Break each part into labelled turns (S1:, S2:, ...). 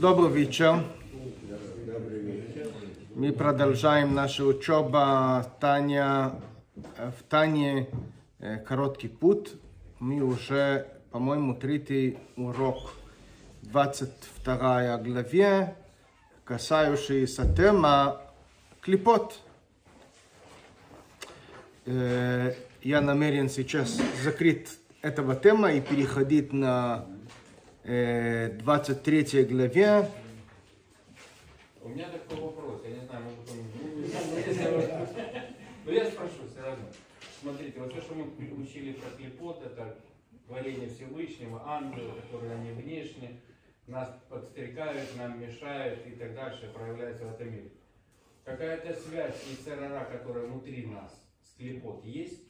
S1: Добрый вечер. Мы продолжаем нашу учебу Таня, в Тане э, «Короткий путь». Мы уже, по-моему, третий урок, 22 главе, касающаяся темы клипот. Э, Я намерен сейчас закрыть этого тема и переходить на э, 23 главе.
S2: У меня такой вопрос, я не знаю, может он... Вы- Ну, я спрошу все равно. Смотрите, вот все, что мы учили про клепот, это творение Всевышнего, ангелы, которые они внешне, нас подстрекают, нам мешают и так дальше, проявляются в этом мире. Какая-то связь и церара, которая внутри нас, с клепот, есть?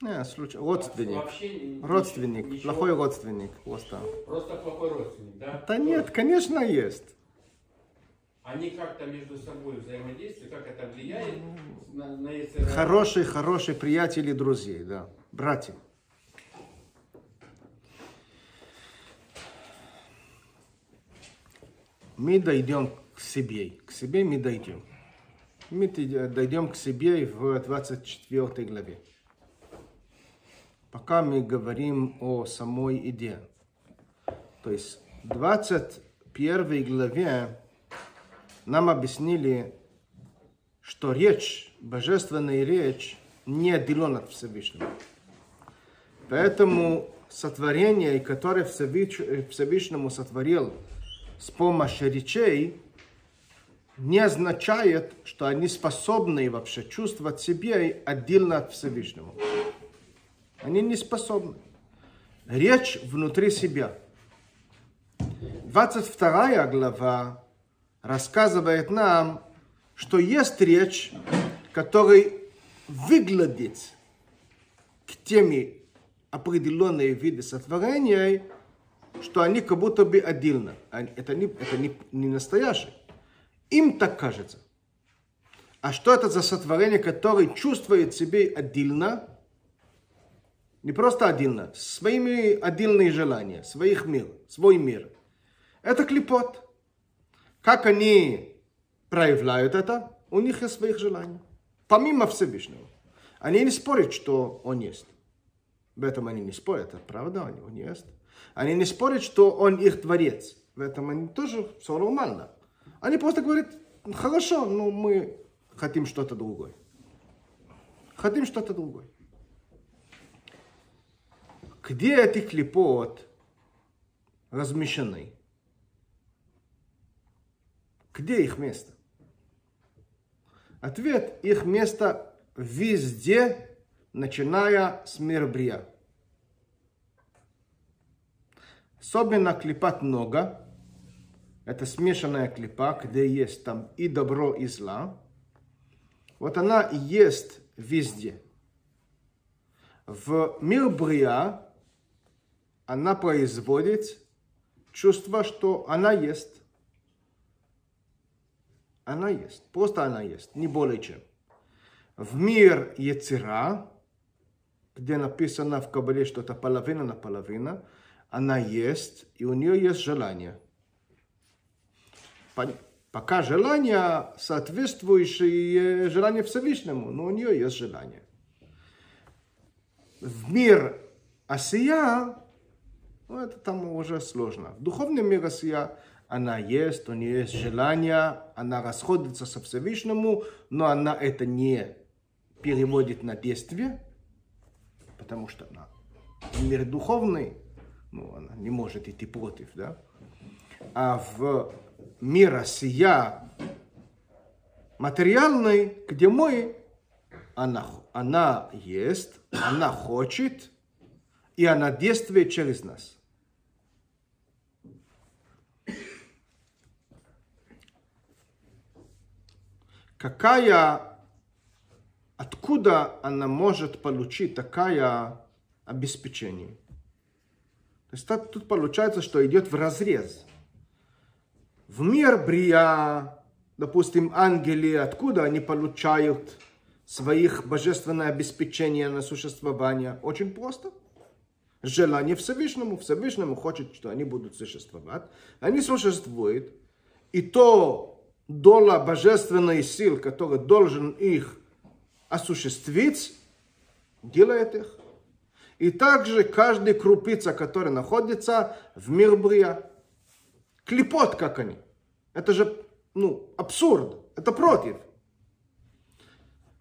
S1: Не, случай, родственник.
S2: Вообще ни-
S1: Родственник,
S2: ничего-
S1: плохой родственник просто.
S2: Просто плохой родственник, да?
S1: Да нет, конечно, есть.
S2: Они как-то между собой взаимодействуют, как это влияет на, на?
S1: Хорошие, хорошие приятели, друзей, да, братья. Мы дойдем к себе, к себе мы дойдем. Мы дойдем к себе в 24 главе. Пока мы говорим о самой идее. То есть в 21 главе нам объяснили, что речь, божественная речь, не отделена от Всевышнего. Поэтому сотворение, которое Всевыш- Всевышнему сотворил с помощью речей, не означает, что они способны вообще чувствовать себя отдельно от Всевышнего. Они не способны. Речь внутри себя. 22 глава рассказывает нам, что есть речь, который выглядит к теми определенные виды сотворения, что они как будто бы отдельно. Это не, это не, не настоящее. Им так кажется. А что это за сотворение, которое чувствует себя отдельно, не просто отдельно, своими отдельные желания, своих мир, свой мир. Это клепот. Как они проявляют это? У них есть своих желаний. Помимо Всевышнего. Они не спорят, что он есть. В этом они не спорят, это правда, он он есть. Они не спорят, что он их творец. В этом они тоже все нормально. Они просто говорят, хорошо, но мы хотим что-то другое. Хотим что-то другое. Где эти клепот размещены? Где их место? Ответ, их место везде, начиная с мира Брия. Особенно клипат нога. Это смешанная клипа, где есть там и добро, и зла. Вот она есть везде. В мир Брия она производит чувство, что она есть. Она есть. Просто она есть. Не более чем. В мир Яцера, где написано в Кабале, что это половина на половина, она есть, и у нее есть желание. Пока желание соответствующее желанию Всевышнему, но у нее есть желание. В мир Асия, ну, это там уже сложно. В духовном мире Асия она есть, у нее есть желание, она расходится со Всевышнему, но она это не переводит на действие, потому что она мир духовный, ну, она не может идти против, да. А в мир Асия материальный, где мы, она, она есть, она хочет, и она действует через нас. Какая, откуда она может получить такое обеспечение? То есть так тут получается, что идет в разрез. В мир Брия, допустим, ангели, откуда они получают своих божественное обеспечение на существование? Очень просто. желание Всевышнему. Всевышнему хочет, что они будут существовать. Они существуют. И то доля божественной сил, который должен их осуществить, делает их. И также каждая крупица, которая находится в мир Брия. Клепот, как они. Это же, ну, абсурд. Это против.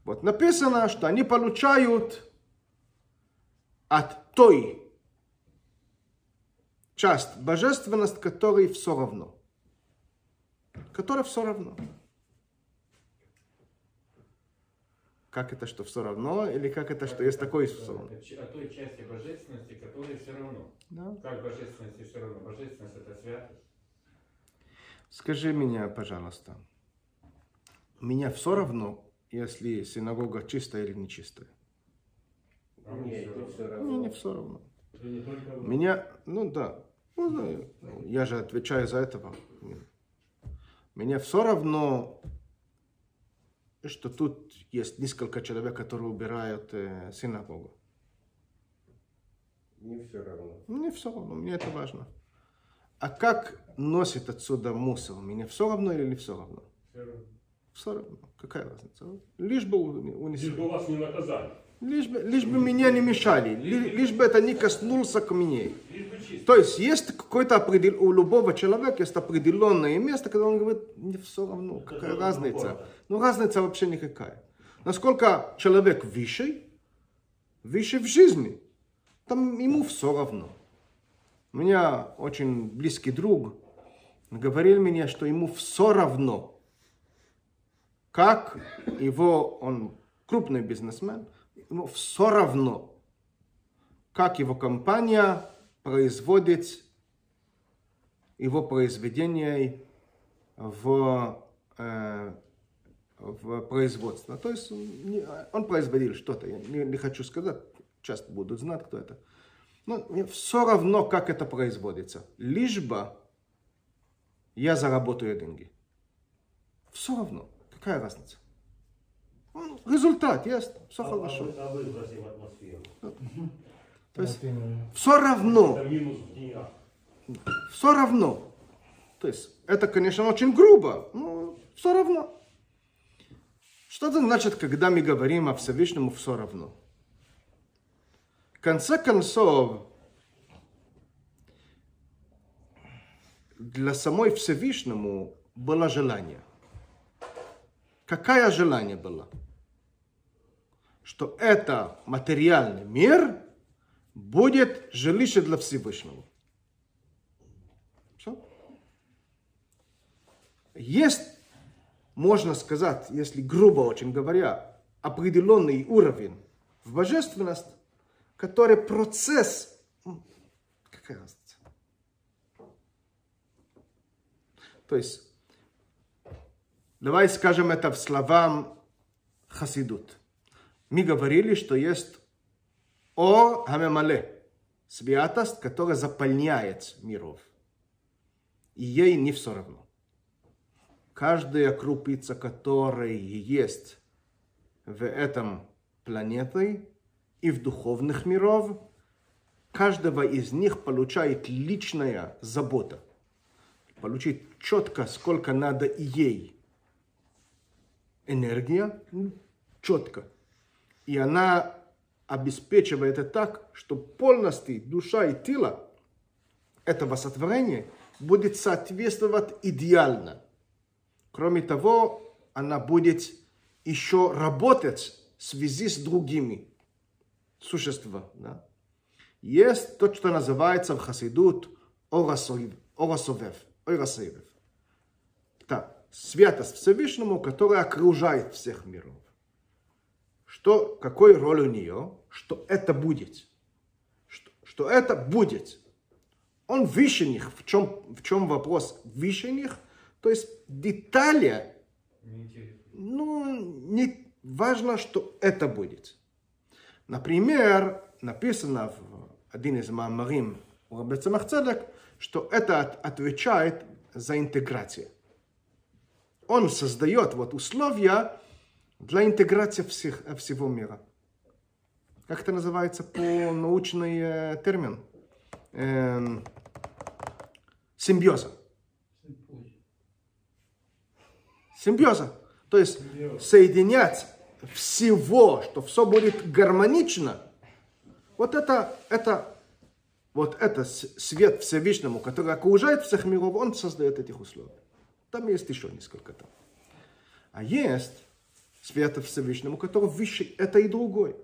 S1: Вот написано, что они получают от той часть божественность, которой все равно. Которая все равно. Как это, что все равно, или как это, что есть такой все равно?
S2: О той части божественности, которая все равно.
S1: Да.
S2: Как божественности все равно? Божественность это святость.
S1: Скажи меня, пожалуйста, меня все равно, если синагога чистая или нечистая?
S2: А мне
S3: не
S2: равно.
S3: все
S1: Мне не
S3: равно.
S1: все равно. Меня, ну да, ну, да, я же отвечаю за этого. Мне все равно, что тут есть несколько человек, которые убирают э, синагогу.
S3: Не все равно.
S1: Мне все равно, мне это важно. А как носит отсюда мусор? Мне все равно или не все равно?
S2: Всё равно.
S1: Все равно. Какая разница? Лишь бы у-
S4: Лишь
S1: унесли.
S4: бы вас не наказали.
S1: Лишь бы, лишь бы меня не мешали. Ли- Лишь бы это не коснулся
S2: бы чисто.
S1: То есть есть какой-то определ... у любого человека есть определенное место, когда он говорит, мне все равно, какая
S4: Это
S1: разница. Ну разница вообще никакая. Насколько человек выше, выше в жизни, там ему все равно. У меня очень близкий друг говорил мне, что ему все равно, как его, он крупный бизнесмен, ему все равно, как его компания производит его произведение в, э, в производство. То есть он производил что-то, я не, не хочу сказать, часто будут знать, кто это. Но мне все равно, как это производится. Лишь бы я заработаю деньги. Все равно. Какая разница? Ну, Результат есть, все
S4: А-
S1: хорошо.
S4: А, вы- а атмосферу.
S1: То есть все равно. Все равно. То есть, это, конечно, очень грубо, но все равно. Что это значит, когда мы говорим о Всевышнему все равно? В конце концов, для самой Всевышнему было желание. Какое желание было? Что это материальный мир будет жилище для Всевышнего. Все. Есть, можно сказать, если грубо очень говоря, определенный уровень в божественность, который процесс... Какая разница? То есть, давай скажем это в словам хасидут. Мы говорили, что есть о хамемале, святость, которая заполняет миров. И ей не все равно. Каждая крупица, которая есть в этом планете и в духовных миров, каждого из них получает личная забота. Получить четко, сколько надо ей. Энергия четко. И она обеспечивает это так, что полностью душа и тело этого сотворения будет соответствовать идеально. Кроме того, она будет еще работать в связи с другими существами. Да? Есть то, что называется в хасидут орасовев, орасовев. Это святость Всевышнему, которая окружает всех миров. Что, какой роль у нее? Что это будет. Что, что это будет. Он выше них. В чем, в чем вопрос выше них? То есть детали, ну, не важно, что это будет. Например, написано в один из мамарим у Рабби Цамах Цедек, что это от- отвечает за интеграцию. Он создает вот условия для интеграции всех, всего мира. как это называется по научный э, термин? Эм, симбиоза. Симбиоза. То есть соединять всего, что все будет гармонично, вот это, это, вот это свет Всевышнему, который окружает всех миров, он создает этих условий. Там есть еще несколько там. А есть свет Всевышнему, который выше это и другой.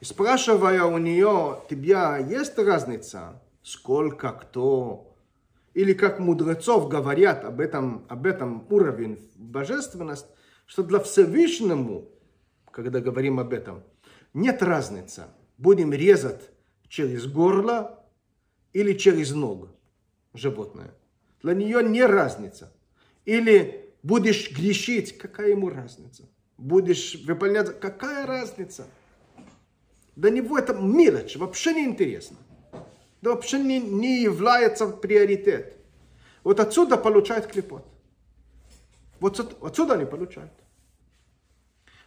S1: И спрашивая у нее, тебя есть разница, сколько, кто, или как мудрецов говорят об этом, об этом уровень божественности, что для Всевышнему, когда говорим об этом, нет разницы, будем резать через горло или через ногу животное. Для нее не разница. Или будешь грешить, какая ему разница? Будешь выполнять, какая разница? Для него это мелочь, вообще не интересно. Да вообще не, не является приоритет. Вот отсюда получает клепот. Вот от- отсюда они получают.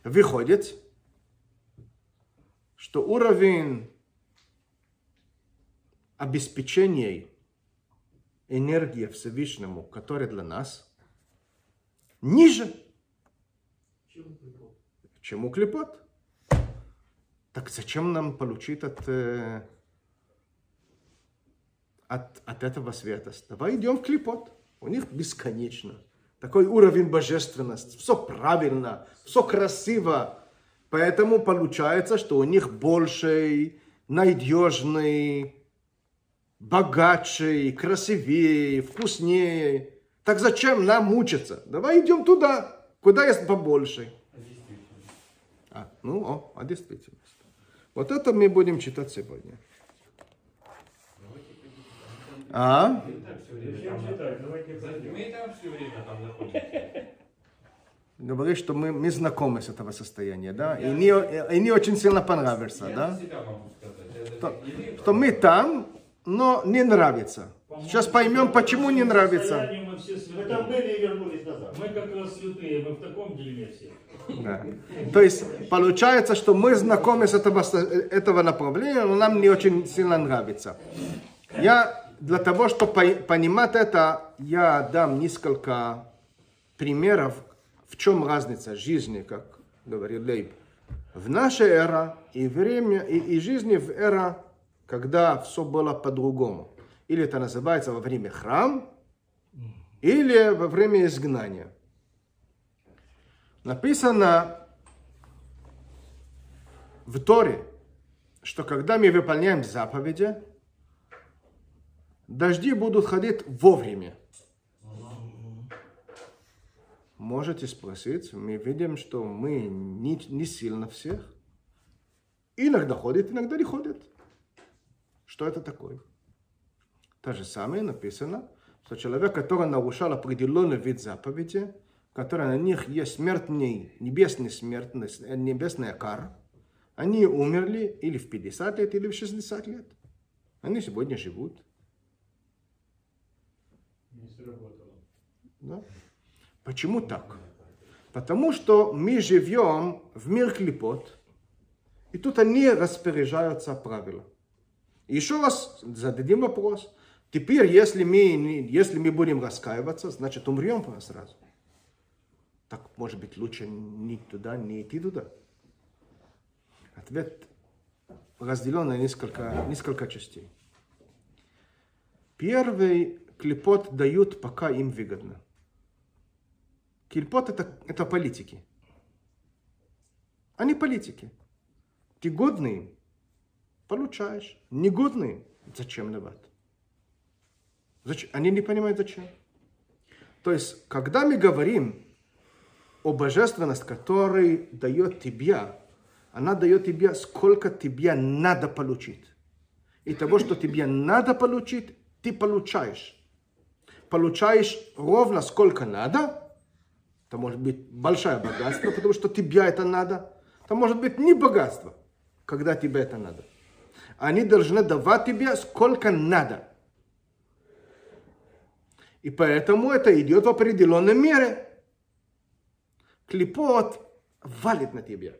S1: Выходит, что уровень обеспечения энергии Всевышнему, который для нас, ниже, чем у клепот. Так зачем нам получить от, э, от, от этого света? Давай идем в клепот. У них бесконечно. Такой уровень божественности. Все правильно, все красиво. Поэтому получается, что у них больше надежный, богаче, красивее, вкуснее. Так зачем нам мучиться? Давай идем туда, куда есть побольше.
S2: А.
S1: А, ну, о, а действительность. Вот это мы будем читать сегодня. А? Говорит, что мы, мы знакомы с этого состояния, да? И не, и не очень сильно понравится, да? Что,
S2: имею
S1: что мы там, но не нравится. Сейчас поймем, почему не нравится.
S5: Мы все
S4: Мы там
S5: святые.
S4: были и вернулись назад.
S5: Мы как раз святые, мы в таком дерьме все.
S1: Да. То есть получается, что мы знакомы с этого, этого направления, но нам не очень сильно нравится. Я для того, чтобы по- понимать это, я дам несколько примеров, в чем разница жизни, как говорил Лейб, в нашей эра и время и, и жизни в эра, когда все было по-другому. Или это называется во время храм, или во время изгнания. Написано в Торе, что когда мы выполняем заповеди, дожди будут ходить вовремя. Можете спросить, мы видим, что мы не, не сильно всех. Иногда ходит, иногда не ходит. Что это такое? То же самое написано, что человек, который нарушал определенный вид заповеди, который на них есть смертный, небесный смертность, э, небесная кара, они умерли или в 50 лет, или в 60 лет. Они сегодня живут.
S5: Не сработало.
S1: Да? Почему так? Потому что мы живем в мир клепот, и тут они распоряжаются правила. Еще раз зададим вопрос. Теперь, если мы, если мы будем раскаиваться, значит умрем сразу. Так, может быть, лучше не туда, не идти туда? Ответ разделен на несколько, несколько частей. Первый клепот дают, пока им выгодно. Клепот это, это политики. Они политики. Ты годный, получаешь. Негодный, зачем давать? Они не понимают зачем. То есть, когда мы говорим о божественности, которая дает тебе, она дает тебе, сколько тебе надо получить. И того, что тебе надо получить, ты получаешь. Получаешь ровно сколько надо. Это может быть большое богатство, потому что тебе это надо. Это может быть не богатство, когда тебе это надо. Они должны давать тебе сколько надо. И поэтому это идет в определенной мере. Клепот валит на тебя.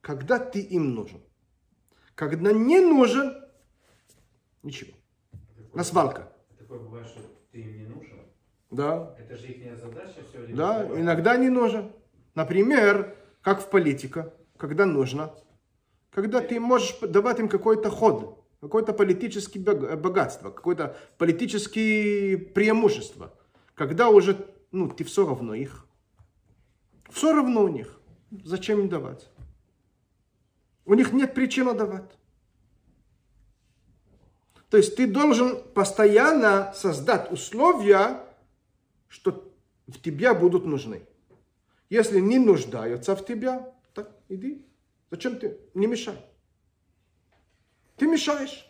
S1: когда ты им нужен. Когда не нужен, ничего.
S2: Такое-
S1: На свалка.
S2: Такое бывает, что ты им не нужен.
S1: Да,
S2: Это же их задача все время.
S1: да,
S2: сбивать.
S1: иногда не нужен. Например, как в политика, когда нужно. Когда ты можешь давать им какой-то ход, какое-то политическое бог- богатство, какое-то политическое преимущество. Когда уже, ну, ты все равно их. Все равно у них. Зачем им давать? У них нет причины давать. То есть ты должен постоянно создать условия, что в тебя будут нужны. Если не нуждаются в тебя, так иди. Зачем ты? Не мешай. Ты мешаешь.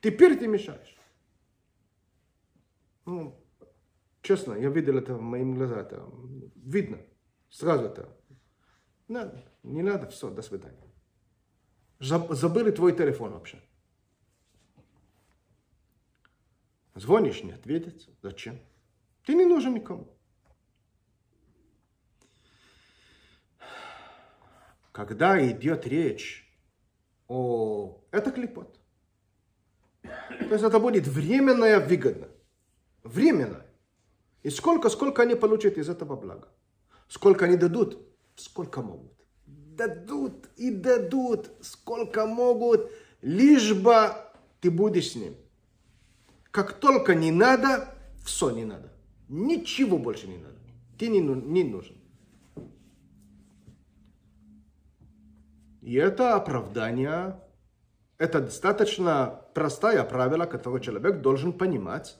S1: Теперь ты мешаешь. Ну, честно, я видел это в моим глазах. Это видно. Сразу это. Надо. Не надо. Все, до свидания. Заб- Забыли твой телефон вообще. Звонишь, не ответить. Зачем? Ты не нужен никому. Когда идет речь о... Это клепот. То есть это будет временная выгода. Временная. И сколько, сколько они получат из этого блага. Сколько они дадут, сколько могут. Дадут и дадут, сколько могут, лишь бы ты будешь с ним. Как только не надо, все не надо. Ничего больше не надо. Ты не, не нужен. И это оправдание, это достаточно простое правило, которое человек должен понимать.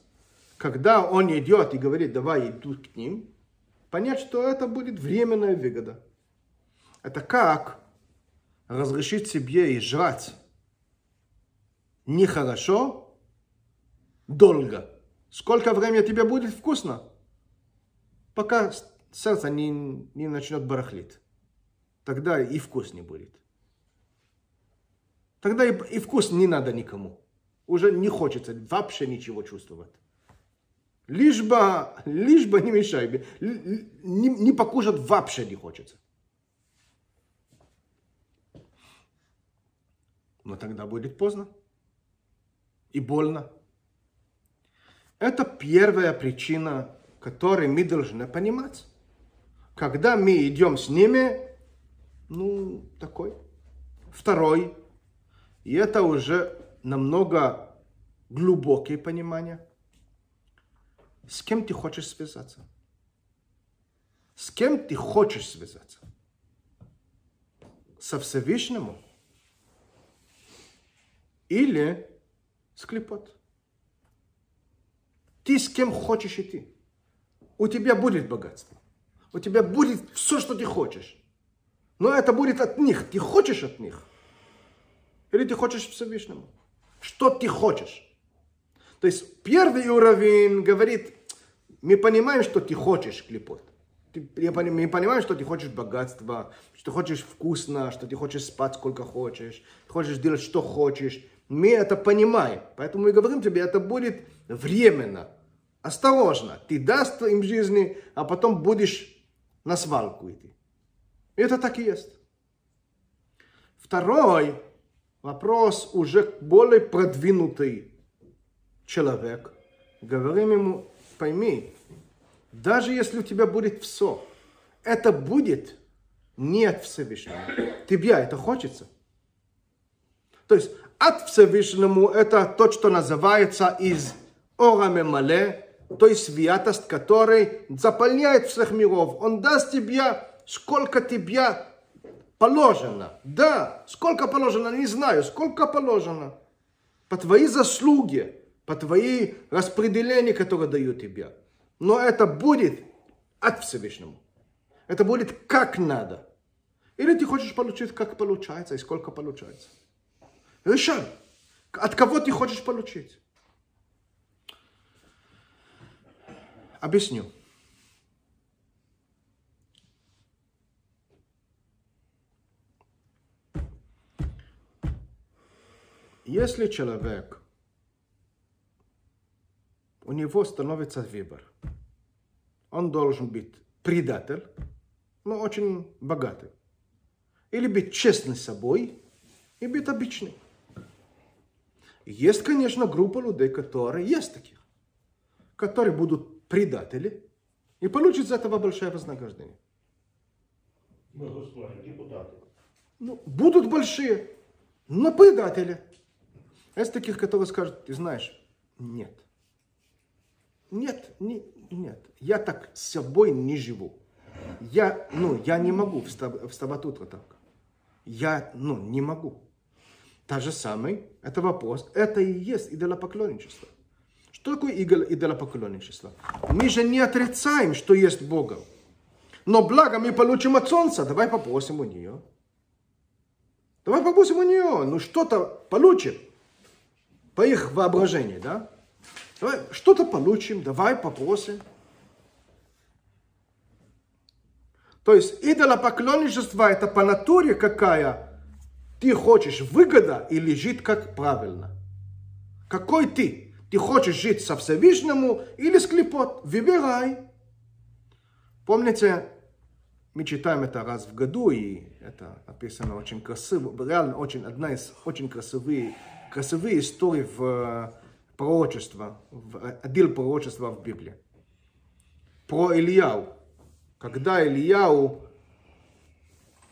S1: Когда он идет и говорит, давай иду к ним, понять, что это будет временная выгода. Это как разрешить себе и жрать нехорошо, долго. Сколько времени тебе будет вкусно? Пока сердце не, не начнет барахлить. Тогда и вкус не будет. Тогда и, и вкус не надо никому. Уже не хочется вообще ничего чувствовать. Лишь бы, лишь бы не мешай. Не, не покушать вообще не хочется. Но тогда будет поздно. И больно. Это первая причина, которую мы должны понимать. Когда мы идем с ними, ну, такой. Второй, и это уже намного глубокие понимания. С кем ты хочешь связаться? С кем ты хочешь связаться? Со Всевышним? Или с клепот? Ты с кем хочешь идти? У тебя будет богатство. У тебя будет все, что ты хочешь. Но это будет от них. Ты хочешь от них? Или ты хочешь Всевышнему? Что ты хочешь? То есть первый уровень говорит, мы понимаем, что ты хочешь клепот. Мы понимаем, что ты хочешь богатства, что ты хочешь вкусно, что ты хочешь спать сколько хочешь, хочешь делать что хочешь. Мы это понимаем. Поэтому мы говорим тебе, это будет временно. Осторожно. Ты даст им жизни, а потом будешь на свалку идти. Это так и есть. Второй вопрос уже более продвинутый человек. Говорим ему, пойми, даже если у тебя будет все, это будет не от Всевышнего. Тебе это хочется. То есть от Всевышнему это то, что называется из Ора Мемале, то есть святость, который заполняет всех миров. Он даст тебе, сколько тебе положено. Да, сколько положено, не знаю, сколько положено. По твоей заслуге, по твоей распределению, которое дают тебе. Но это будет от Всевышнему. Это будет как надо. Или ты хочешь получить, как получается и сколько получается. Решай, от кого ты хочешь получить. Объясню. Если человек, у него становится выбор, он должен быть предатель, но очень богатый. или быть честным с собой и быть обычным. Есть, конечно, группа людей, которые есть таких, которые будут предатели и получат за этого большое вознаграждение. Ну, будут большие, но предатели. Есть таких, которые скажут, ты знаешь, нет. Нет, не, нет. Я так с собой не живу. Я, ну, я не могу встав- вставать утро так. Я, ну, не могу. Та же самое, это вопрос, это и есть идолопоклонничество. Что такое идол- идолопоклонничество? Мы же не отрицаем, что есть Бога. Но благо мы получим от Солнца, давай попросим у нее. Давай попросим у нее, ну что-то получим. По их воображению, да? Давай что-то получим, давай попросим. То есть идолопоклонничество это по натуре какая ты хочешь выгода или жить как правильно. Какой ты? Ты хочешь жить со Всевышнему или с клепот? Выбирай. Помните, мы читаем это раз в году, и это написано очень красиво, реально очень, одна из очень красивые, красивые истории в э, пророчество, в э, отдел пророчества в Библии. Про Ильяу. Когда Ильяу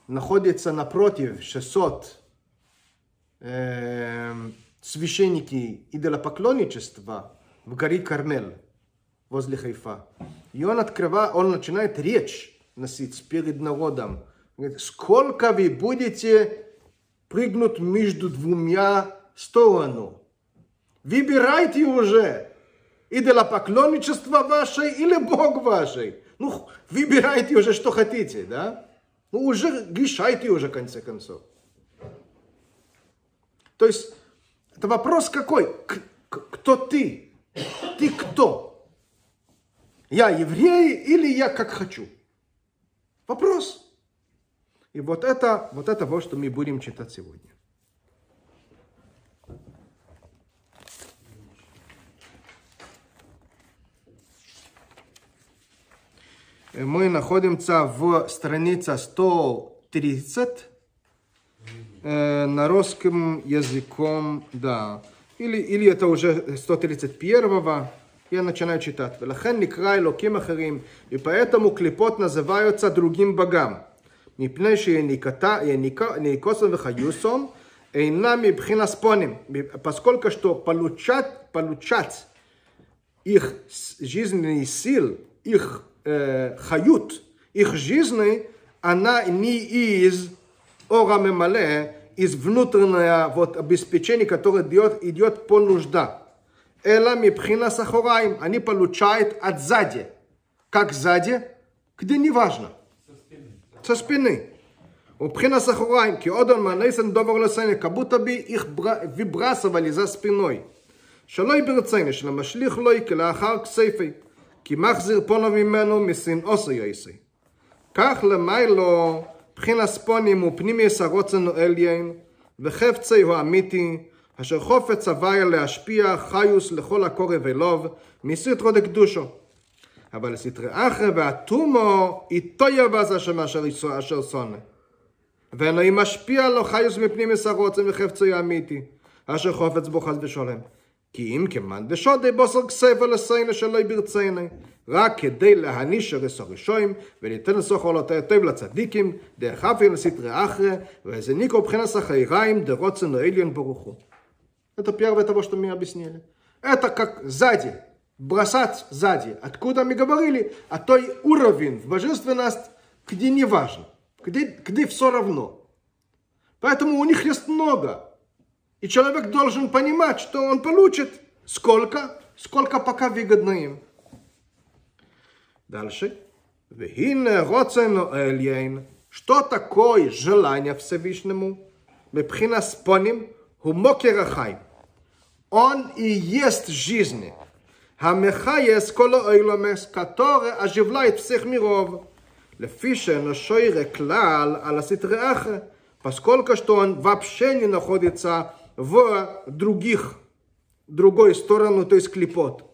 S1: находится напротив 600 э, священники идолопоклонничества в горе Кармель возле Хайфа. И он открывает, он начинает речь носить перед народом. Говорит, сколько вы будете прыгнуть между двумя сторонами? Выбирайте уже, идолопоклонничество ваше или Бог вашей. Ну, выбирайте уже, что хотите, да? Ну, уже решайте уже, в конце концов. То есть, это вопрос какой? Кто ты? Ты кто? Я еврей или я как хочу? Вопрос. И вот это, вот это вот, что мы будем читать сегодня. Мы находимся в странице 130 э, на русском языком, да. Или, или это уже 131 я начинаю читать. «Велахен никра элоким ахарим, и поэтому клепот называются другим богам. מפני שיניקוסם וחיוסום אינם מבחינת ספונים, פסקול что פלוצ'ת, פלוצ'ת, их ז'יזני סיל, их э, хают, их жизни, она не из ора мемале, из внутреннего вот, обеспечения, которое идет, идет по нужда. Эла мипхина сахораим, они получают от сзади. Как сзади? Где не важно. Со спины. Убхина сахораим, ки одан манейсен довар лесене, как будто бы их бра- выбрасывали за спиной. שלא ברצינו של המשליך לוי כלאחר כספי, כי מחזיר פונו ממנו משנאו יעשה. כך למיילו בחינת ספונים ופנימיוס הרוצן עליין, וחפצי הוא אמיתי, אשר חופץ הוויה להשפיע חיוס לכל הקורא ולוב, מסתרו דקדושו. אבל סתרי אחרי והתומו איתו יבז השם אשר אשר שונא. ואלוהים משפיע לו חיוס מפנימיוס הרוצן וחפצי האמיתי, אשר חופץ בו חס ושלום. כי אם כמאן דשודי בוסר כספו לסיינו שלא ברציינו, רק כדי להעניש הרס הראשויים, וליתן לסוך עולותיה טוב לצדיקים, דרך אף לסתרי אחרי, וזה ניקו מבחינת החייריים דרוצן העליון ברוך הוא. Это первое того, что мы объяснили. Это как сзади, бросать сзади. Откуда мы говорили? А той уровень в божественность, где не важно, где, где все равно. Поэтому у них есть много. и человек должен понимать, что он получит сколько, сколько пока выгодно им. Дальше. Что такое желание Всевышнему? Бепхинаспоним хумокерахай. Он и есть жизнь. Хамехаес коло ойломес, который оживляет всех миров. Лефише ношойре клал аласит реаха. Поскольку что он вообще не находится в других, другой сторону, то есть клепот.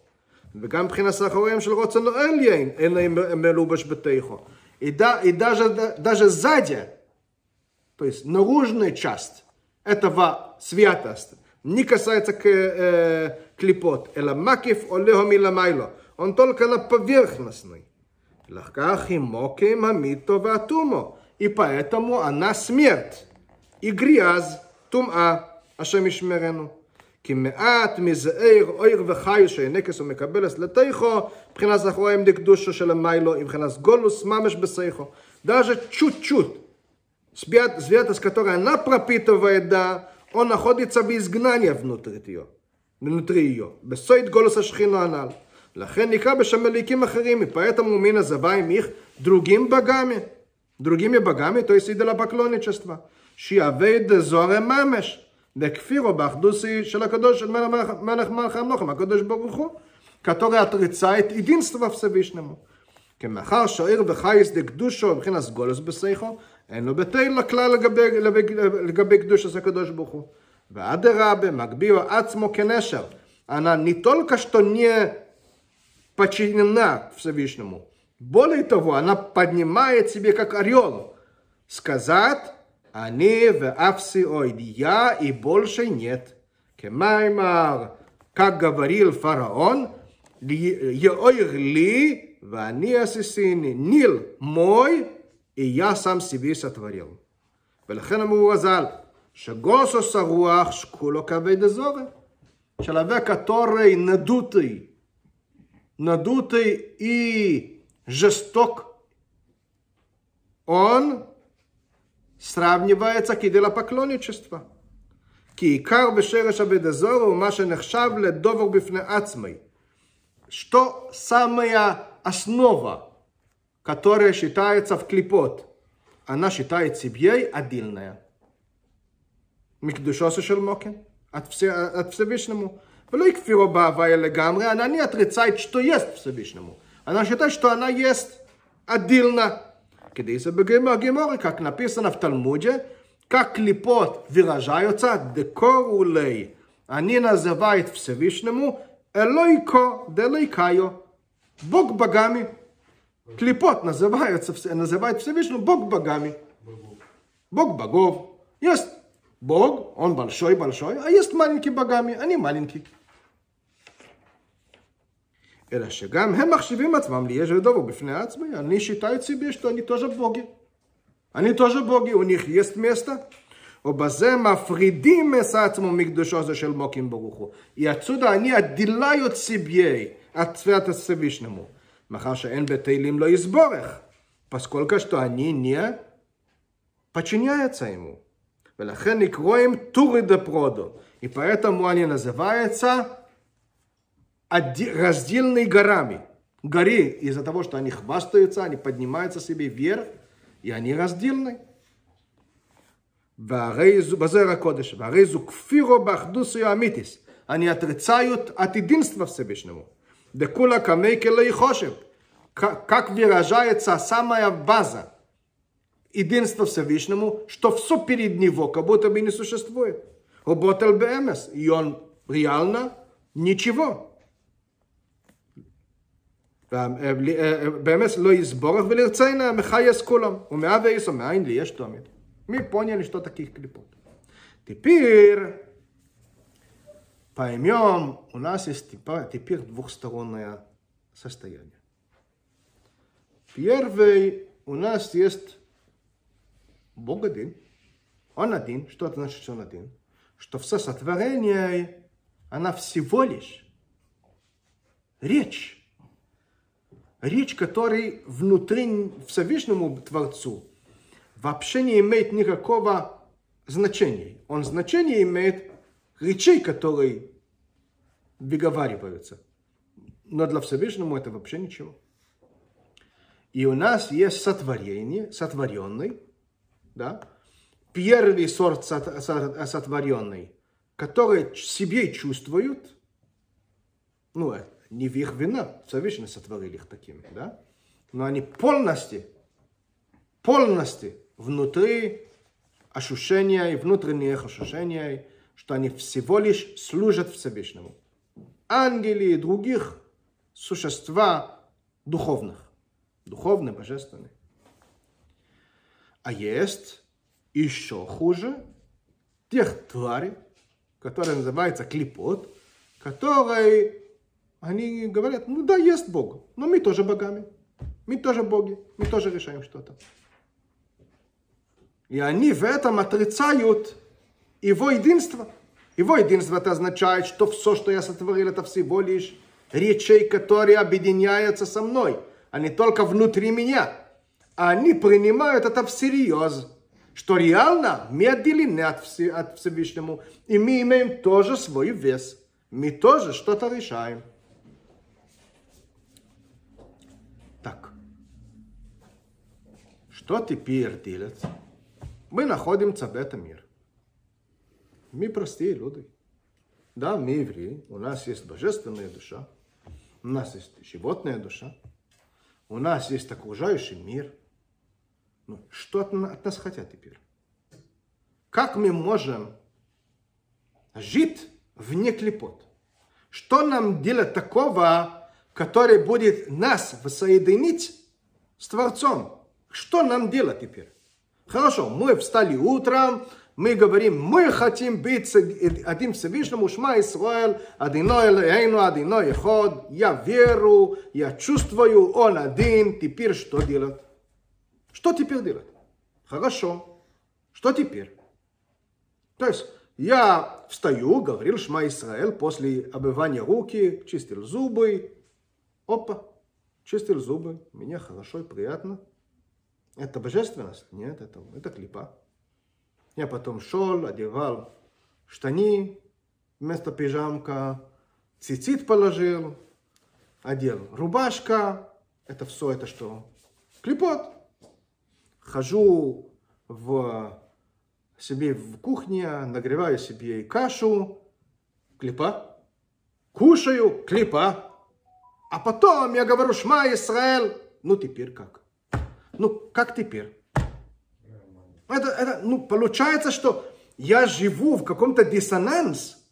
S1: И, да, и даже, даже сзади, то есть наружная часть этого святости, не касается к, э, клепот. Эламакив олехом иламайло. Он только на поверхностный. Лахкахи моки мамито ватумо. И поэтому она смерть и грязь, тума, השם ישמרנו. כי מעט מזעיר אויר וחיל שהנקס ומקבלס לתיכו, מבחינת אחוריים דקדושו של המיילו, מבחינת גולוס ממש בסיכו. דרשת צ'וט צ'וט. זביעת אסקטוריה אינה פרפיתו ועדה, או נחודיצה באיזגנניה ונוטריטיו. נוטריו. בסויד גולוס השכינו הנ"ל. לכן נקרא בשם מליקים אחרים, מפאית המומין הזווי מיך דרוגים בגמי. דרוגים בגמי, תו יסידלה בקלוניצ'סטווה. שיהווה דזורם ממש. בכפירו באחדוסי של הקדוש, של מלך מלך מלך המלוכים, הקדוש ברוך הוא, который отрицает единство Всевышнему. כי מאחר שוער וחייס דקדושו מבחינת גולס בסייחו, אין לו בתל כלל לגבי, לגבי, לגבי קדושת הקדוש ברוך הוא. ואדרבה, מגביר עצמו כנשר. Она не только что не подчинена Всевышнему, более того, она поднимает себе как орел. Сказать, אני ואפסי אויד, я и больше нет. כמיימר, как говорил фараон, יאויר לי ואני אסיסיני, ניל мой, и я сам себе сотворил. ולכן אמרו רז"ל, שגוסוס הרוח שכולו כבד הזורם. Человек, который надутый, надутый и жесток, он сравнивается к идолопоклонничеству. כי עיקר בשרש אבדזור הוא מה שנחשב לדובר בפני עצמי. Что самая основа, которая считается в клипот, она считает себе отдельная. מקדושו של מוקן, от Всевышнему. ולא הכפירו בהוויה לגמרי, она не отрицает, что есть Всевышнему. Она считает, что она есть отдельно. Kdaj se begima Gemore, kak napisano v Talmudje, как клепот выражаются, декорулей. Они называют Всевышнему Элойко Делейкайо. Бог богами. Клепот называется, называет Всевышнему Бог богами. Бог богов. Есть Бог, он большой-большой, а есть маленькие богами, они маленькие. אלא שגם הם מחשיבים עצמם ליש ודובו בפני עצמי. אני считаю себе, что они тоже боги. они тоже боги, у них есть место. ובזה מפרידים מעצמו מקדושו זה של מוקים ברוך הוא. И отсюда они отделяют себе от свята Всевышнему. מאחר שאין בתהילים לא יסבורך. поскольку что они не подчиняются ему. ולכן נקרוא им טורי דה פרודו. И поэтому они называются раздельные горами. горы из-за того, что они хвастаются, они поднимаются себе вверх, и они раздельны. Они отрицают от единства Всевышнему. Декула камейкела и хошев. Как выражается самая база единства Всевышнему, что все перед него как будто бы не существует. Работал БМС, и он реально ничего. באמת לא יסבורך ולרציינה מחייס כולם, ומהוויס ומאין לי יש תומית. Мы поняли, что таких клипот. Теперь поймем, у нас есть теперь двухстороннее состояние. Первый, у нас есть Бог один. Он один. Что это значит, что он один? Что все сотворение, она всего лишь речь речь, которая внутри Всевышнему Творцу вообще не имеет никакого значения. Он значение имеет речей, которые выговариваются. Но для Всевышнему это вообще ничего. И у нас есть сотворение, сотворенный, да, первый сорт сотворенный, который себе чувствуют, ну, не в их вина, Всевышний сотворили их такими, да? Но они полностью, полностью внутри ощущения и внутренних ощущений, что они всего лишь служат Всевышнему. Ангели и других существа духовных, духовные, божественные. А есть еще хуже тех тварей, которые называются клипот, которые, они говорят, ну да, есть Бог, но мы тоже богами, мы тоже боги, мы тоже решаем что-то. И они в этом отрицают его единство. Его единство это означает, что все, что я сотворил, это всего лишь речей, которые объединяются со мной, а не только внутри меня. Они принимают это всерьез, что реально мы отделены от, от Всевышнему, и мы имеем тоже свой вес. Мы тоже что-то решаем. Что теперь делать? Мы находимся в этом мире. Мы простые люди. Да, мы евреи, у нас есть божественная душа, у нас есть животная душа, у нас есть окружающий мир. Ну, что от нас хотят теперь? Как мы можем жить вне клепот? Что нам делать такого, который будет нас воссоединить с Творцом? Что нам делать теперь? Хорошо, мы встали утром, мы говорим, мы хотим быть один Всевышнему, Шма Исраэль, Адиной Элейну, Адиной Эход, я веру, я чувствую, он один, теперь что делать? Что теперь делать? Хорошо, что теперь? То есть, я встаю, говорил Шма Исраэль, после обывания руки, чистил зубы, опа, чистил зубы, мне хорошо и приятно, это божественность? Нет, это, это клипа. Я потом шел, одевал штани вместо пижамка, цицит положил, одел рубашка. Это все это что? Клипот. Хожу в себе в кухне, нагреваю себе кашу, клипа. Кушаю, клипа. А потом я говорю, Шма Исраэль. Ну теперь как? Ну, как теперь? Это, это, ну, получается, что я живу в каком-то диссонанс,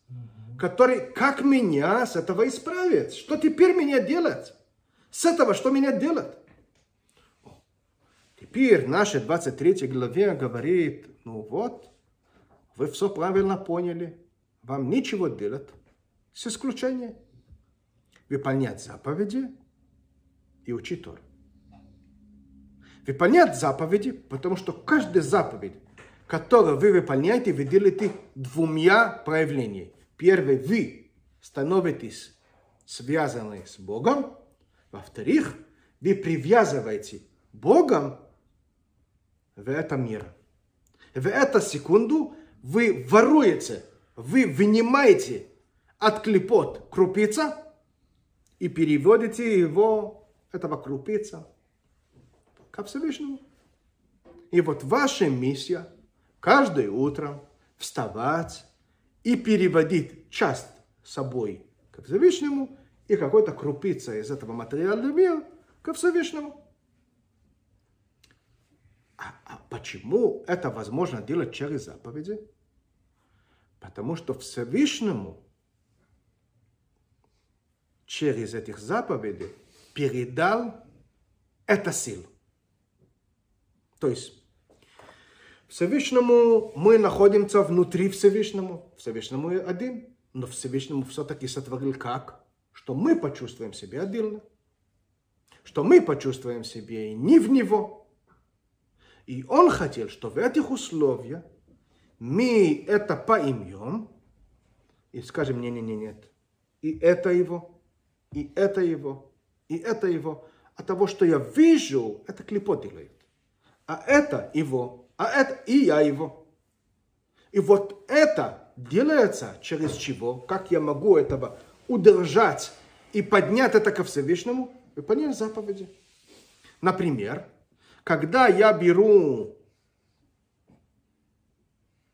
S1: который, как меня с этого исправить? Что теперь меня делать? С этого что меня делать? Теперь наша 23 главе говорит, ну вот, вы все правильно поняли, вам ничего делать, с исключением выполнять заповеди и учить Тору выполнять заповеди, потому что каждая заповедь, которую вы выполняете, вы делаете двумя проявлениями. Первое, вы становитесь связаны с Богом. Во-вторых, вы привязываете Богом в этом мир. В эту секунду вы воруете, вы вынимаете от клепот крупица и переводите его, этого крупица, ко Всевышнему. И вот ваша миссия каждое утро вставать и переводить часть собой к Всевышнему и какой-то крупица из этого материального мира к Всевышнему. А, а почему это возможно делать через заповеди? Потому что Всевышнему через этих заповедей передал это силу. То есть Всевышнему мы находимся внутри Всевышнему. Всевышнему один, но Всевышнему все-таки сотворил как? Что мы почувствуем себя отдельно. Что мы почувствуем себя не в Него. И Он хотел, что в этих условиях мы это поймем и скажем, не, не, не, нет. И это его, и это его, и это его. А того, что я вижу, это клепот делает а это его, а это и я его. И вот это делается через чего? Как я могу этого удержать и поднять это ко Всевышнему? Выполнение заповеди. Например, когда я беру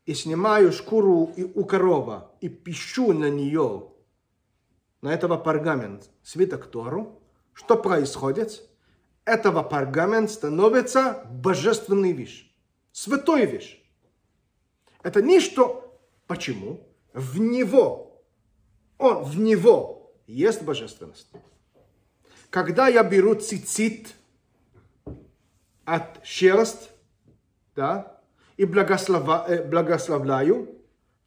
S1: и снимаю шкуру у корова и пищу на нее, на этого пергамент, свиток Тору, что происходит? Этого пергамент становится божественной вещь, святой вещь. Это ничто. Почему? В него, он, в него есть божественность. Когда я беру цицит от шерсть, да, и благослова- э, благословляю.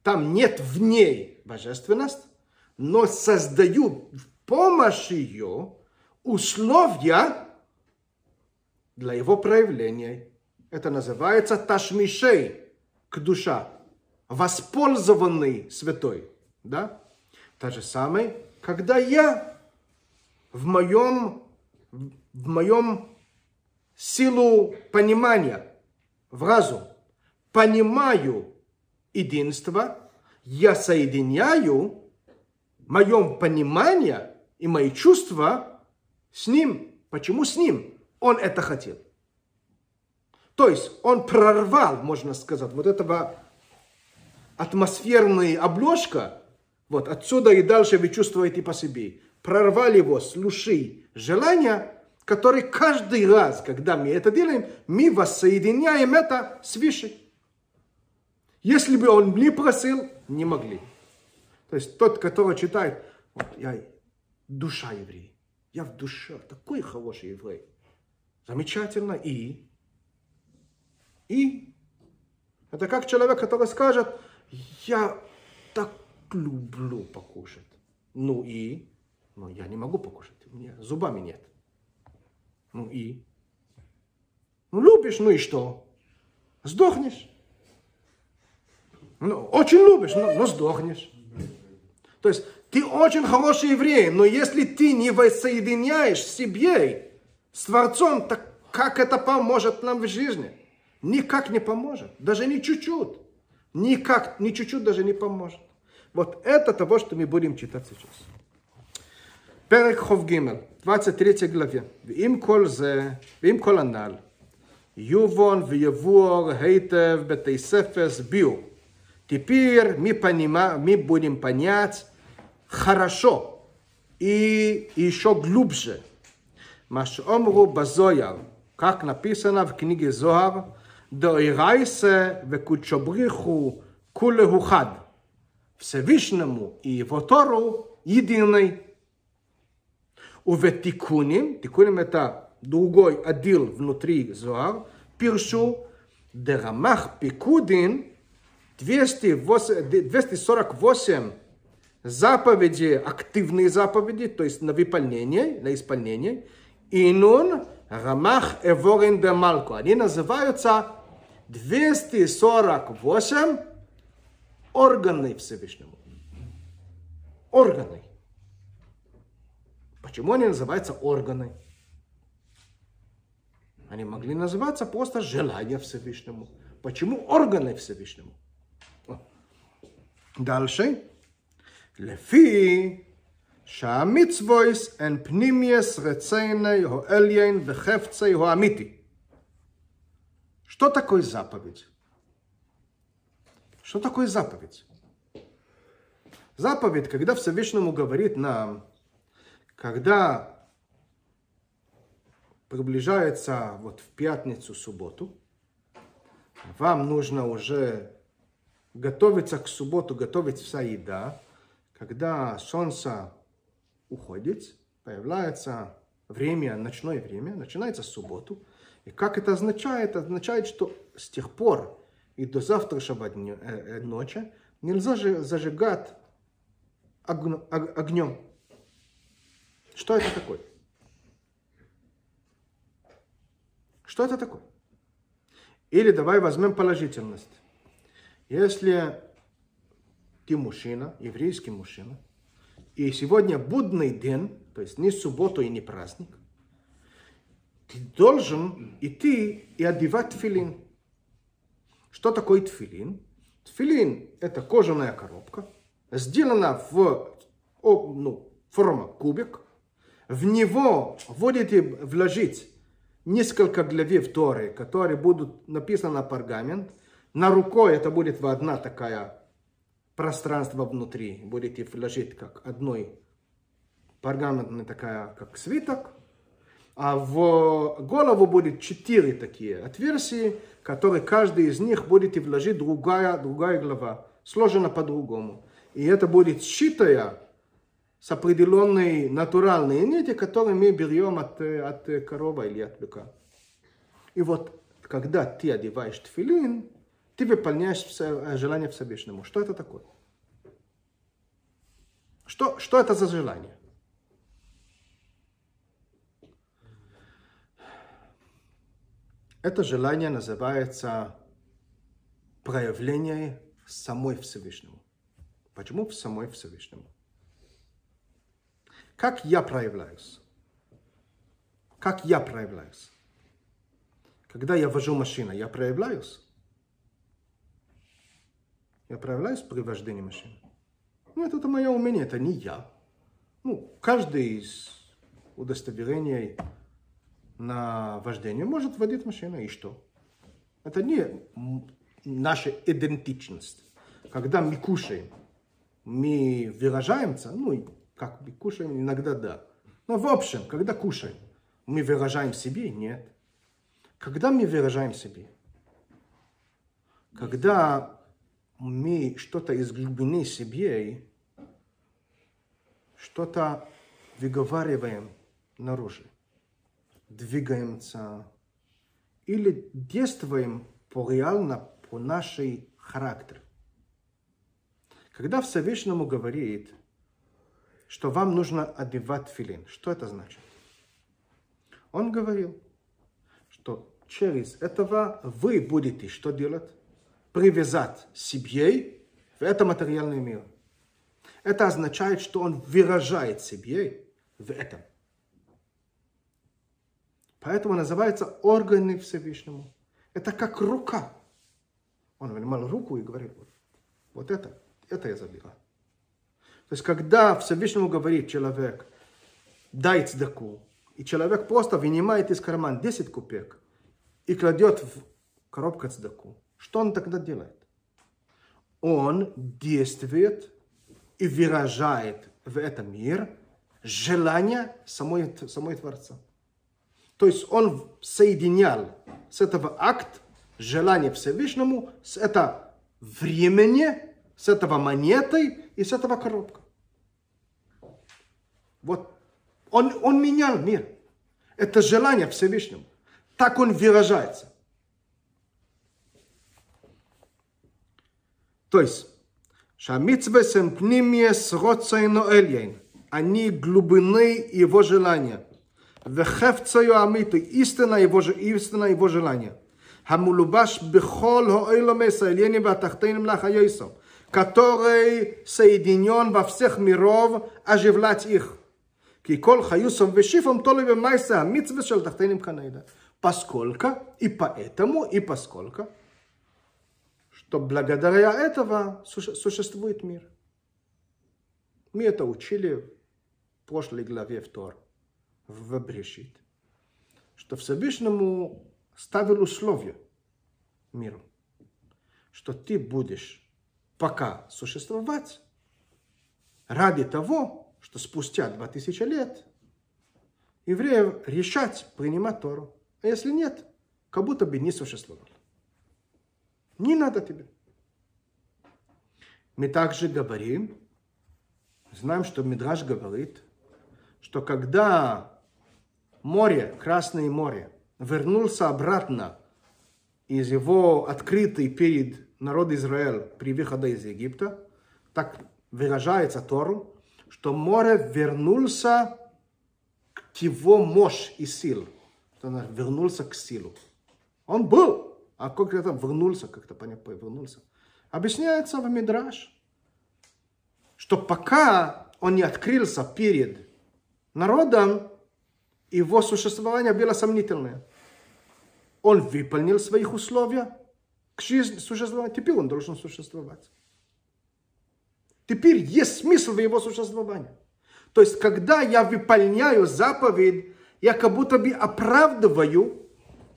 S1: Там нет в ней божественность, но создаю в помощь ее условия для его проявления. Это называется ташмишей к душа, воспользованный святой. Да? То же самое, когда я в моем, в моем силу понимания, в разум, понимаю единство, я соединяю моем понимание и мои чувства с ним. Почему с ним? Он это хотел. То есть он прорвал, можно сказать, вот этого атмосферная обложка, вот отсюда и дальше вы чувствуете по себе. Прорвал его с души желания, которые каждый раз, когда мы это делаем, мы воссоединяем это с свыше. Если бы он не просил, не могли. То есть тот, который читает, вот я душа еврей, я в душе, такой хороший еврей. Замечательно. И? И? Это как человек, который скажет, я так люблю покушать. Ну и? Но я не могу покушать, у меня зубами нет. Ну и? Ну любишь, ну и что? Сдохнешь. Ну, очень любишь, но, но сдохнешь. То есть ты очень хороший еврей, но если ты не воссоединяешь себе с Творцом, так как это поможет нам в жизни? Никак не поможет, даже не чуть-чуть. Никак, ни чуть-чуть даже не поможет. Вот это того, что мы будем читать сейчас. פרק ח"ג, 23 главе. ועם כל זה, ועם כל הנ"ל, יובון ויבואר היטב בתי ספר ביור. Теперь мы, понима, мы будем понять хорошо и еще глубже. Машомру Базояр, как написано в книге Зоар, Доирайсе векучобриху кулеху хад. Всевышнему и его Тору единый. У ветикуним, тикуним это другой отдел внутри Зоар, пиршу, дерамах пикудин, 248 заповеди, активные заповеди, то есть на выполнение, на исполнение, Инун Рамах Эворин де Марко. Они называются 248 органы Всевышнему. Органы. Почему они называются органы? Они могли называться просто желания Всевышнему. Почему органы Всевышнему? Дальше. Лефи שהמצוויס הן פנימיוס רצייני הו אליין וחפצי הו אמיתי. Что такое заповедь? Что такое заповедь? Заповедь, когда Всевышнему говорит нам, когда приближается вот в пятницу, субботу, вам нужно уже готовиться к субботу, готовить вся еда, когда солнце уходит, появляется время, ночное время, начинается субботу. И как это означает? Это означает, что с тех пор и до завтрашнего дня, э, ночи нельзя же зажигать огн, огнем. Что это такое? Что это такое? Или давай возьмем положительность. Если ты мужчина, еврейский мужчина, и сегодня будный день, то есть не суббота и не праздник, ты должен идти и одевать тфилин. Что такое тфилин? Тфилин – это кожаная коробка, сделана в ну, форма кубик. В него будете вложить несколько главев Торы, которые будут написаны на пергамент – на рукой это будет одна такая пространство внутри. Будете вложить как одной пергаментная такая, как свиток. А в голову будет четыре такие отверстия, которые каждый из них будете вложить другая, другая глава, сложена по-другому. И это будет сшитая с определенной натуральной нити, которые мы берем от, от корова или от быка. И вот, когда ты одеваешь тфилин, ты выполняешь э, желание Всевышнему. Что это такое? Что, что это за желание? Это желание называется проявление самой Всевышнему. Почему в самой Всевышнему? Как я проявляюсь? Как я проявляюсь? Когда я вожу машину, я проявляюсь? Я проявляюсь при вождении машины? Нет, это мое умение, это не я. Ну, каждый из удостоверений на вождение может водить машину, и что? Это не наша идентичность. Когда мы кушаем, мы выражаемся, ну, как мы кушаем, иногда да. Но в общем, когда кушаем, мы выражаем себе? Нет. Когда мы выражаем себе? Когда мы что-то из глубины себе, что-то выговариваем наружу, двигаемся или действуем по реально по нашей характер. Когда Всевышнему говорит, что вам нужно одевать филин, что это значит? Он говорил, что через этого вы будете что делать? Привязать себе в это материальный мир. Это означает, что он выражает себе в этом. Поэтому называется органы Всевышнему. Это как рука. Он вынимал руку и говорит, вот, вот это, это я забираю. То есть, когда Всевышнему говорит человек, дай цдаку, и человек просто вынимает из кармана 10 купек и кладет в коробку цдаку, что он тогда делает? Он действует и выражает в этом мир желание самой, самой Творца. То есть он соединял с этого акт желания Всевышнему, с этого времени, с этого монетой и с этого коробка. Вот он, он менял мир. Это желание Всевышнему. Так он выражается. есть, Шамитсвы сэм пнимиес роцейно эльейн. Они глубины его желания. Вехевцею амиты. Истина его, истина его желания. Хамулубаш бихол хоэйлом эсэльени ватахтейним лахайойсом. Который соединен во всех миров, оживлять их. Ки кол כי כל חיוסם ושיפם תולי шел המצווה של תחתינים и פסקולקה, и איפסקולקה. Что благодаря этого суще- существует мир. Мы это учили в прошлой главе в Тор, в Брешит, что Всевышнему ставил условия миру, что ты будешь пока существовать ради того, что спустя 2000 лет евреев решать принимать Тору. А если нет, как будто бы не существовал. Не надо тебе. Мы также говорим, знаем, что Мидраш говорит, что когда море, Красное море, вернулся обратно из его открытый перед народ Израиль при выходе из Египта, так выражается Тору, что море вернулся к его мощь и сил. Вернулся к силу. Он был, а как это вернулся, как-то понятно, вернулся. Объясняется в Мидраш, что пока он не открылся перед народом, его существование было сомнительное. Он выполнил своих условия к жизни существования, теперь он должен существовать. Теперь есть смысл в его существовании. То есть, когда я выполняю заповедь, я как будто бы оправдываю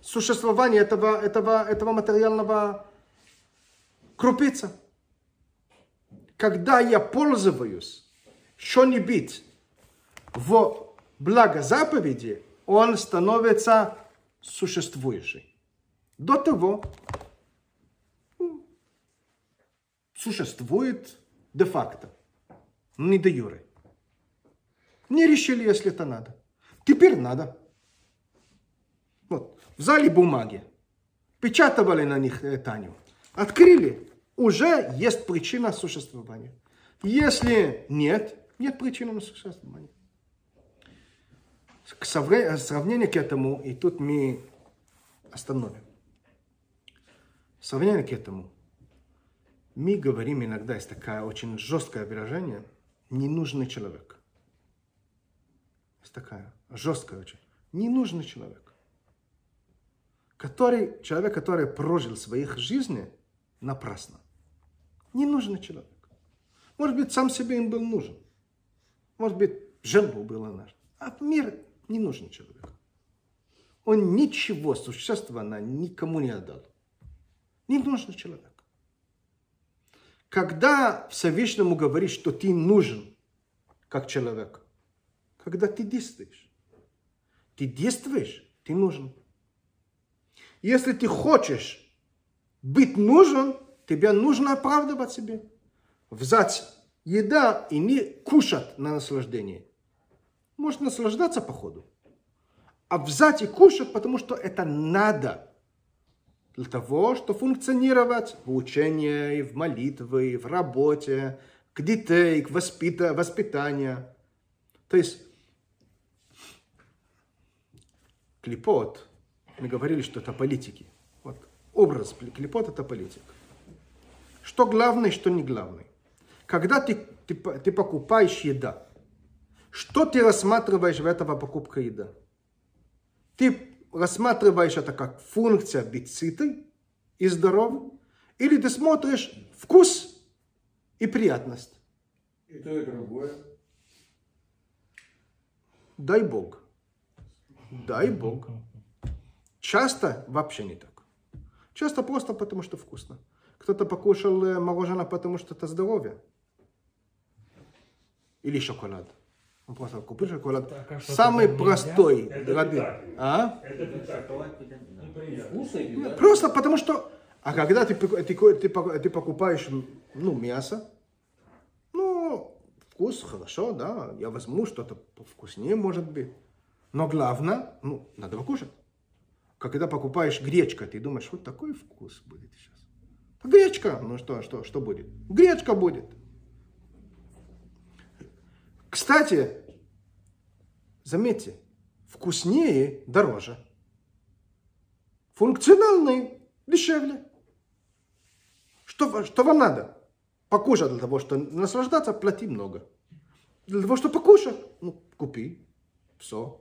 S1: существование этого, этого, этого материального крупица. Когда я пользуюсь что-нибудь в благо заповеди, он становится существующим. До того м, существует де-факто, не де юре. Не решили, если это надо. Теперь надо. Взяли бумаги, печатывали на них э, Таню. открыли, уже есть причина существования. Если нет, нет причины на существование. К сравнению к этому, и тут мы остановим. Сравнение к этому. Мы говорим иногда, есть такое очень жесткое выражение, ненужный человек. Есть такая жесткая очень. Ненужный человек. Который, человек, который прожил своих жизней напрасно. Ненужный человек. Может быть, сам себе им был нужен. Может быть, жену было нужно. А мир не нужен человек. Он ничего существенного никому не отдал. Не нужен человек. Когда Всевышнему говорит, что ты нужен как человек, когда ты действуешь, ты действуешь, ты нужен. Если ты хочешь быть нужен, тебе нужно оправдывать себе. Взять еда и не кушать на наслаждение. Может наслаждаться по ходу. А взять и кушать, потому что это надо. Для того, чтобы функционировать в учении, в молитве, в работе, к детей, к воспита- воспитанию. То есть клепот, мы говорили, что это политики. Вот образ клепот это политик. Что главное, что не главное. Когда ты, ты, ты покупаешь еда, что ты рассматриваешь в этого покупка еда? Ты рассматриваешь это как функция быть сытый и здоровым, или ты смотришь вкус и приятность?
S3: И то, и другое.
S1: Дай Бог. Дай Бог. Часто вообще не так. Часто просто потому, что вкусно. Кто-то покушал э, мороженое, потому что это здоровье. Или шоколад. Он просто купил шоколад.
S5: Так, а
S1: Самый простой.
S5: Это питательно.
S1: А?
S5: Это.
S3: Вкусный еда.
S1: Просто потому что... А когда ты, ты, ты, ты покупаешь ну, мясо, ну, вкус хорошо, да, я возьму что-то вкуснее, может быть. Но главное, ну, надо покушать. Когда покупаешь гречка, ты думаешь, вот такой вкус будет сейчас. Гречка, ну что, что, что будет? Гречка будет. Кстати, заметьте, вкуснее дороже. Функциональный дешевле. Что, что вам надо? Покушать для того, чтобы наслаждаться, плати много. Для того, чтобы покушать, ну, купи. Все.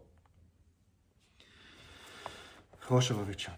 S1: Хорошего вечера.